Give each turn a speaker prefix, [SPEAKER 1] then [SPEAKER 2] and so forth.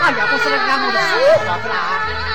[SPEAKER 1] 啊，要不是那个俺们的
[SPEAKER 2] 叔，是
[SPEAKER 1] 不来？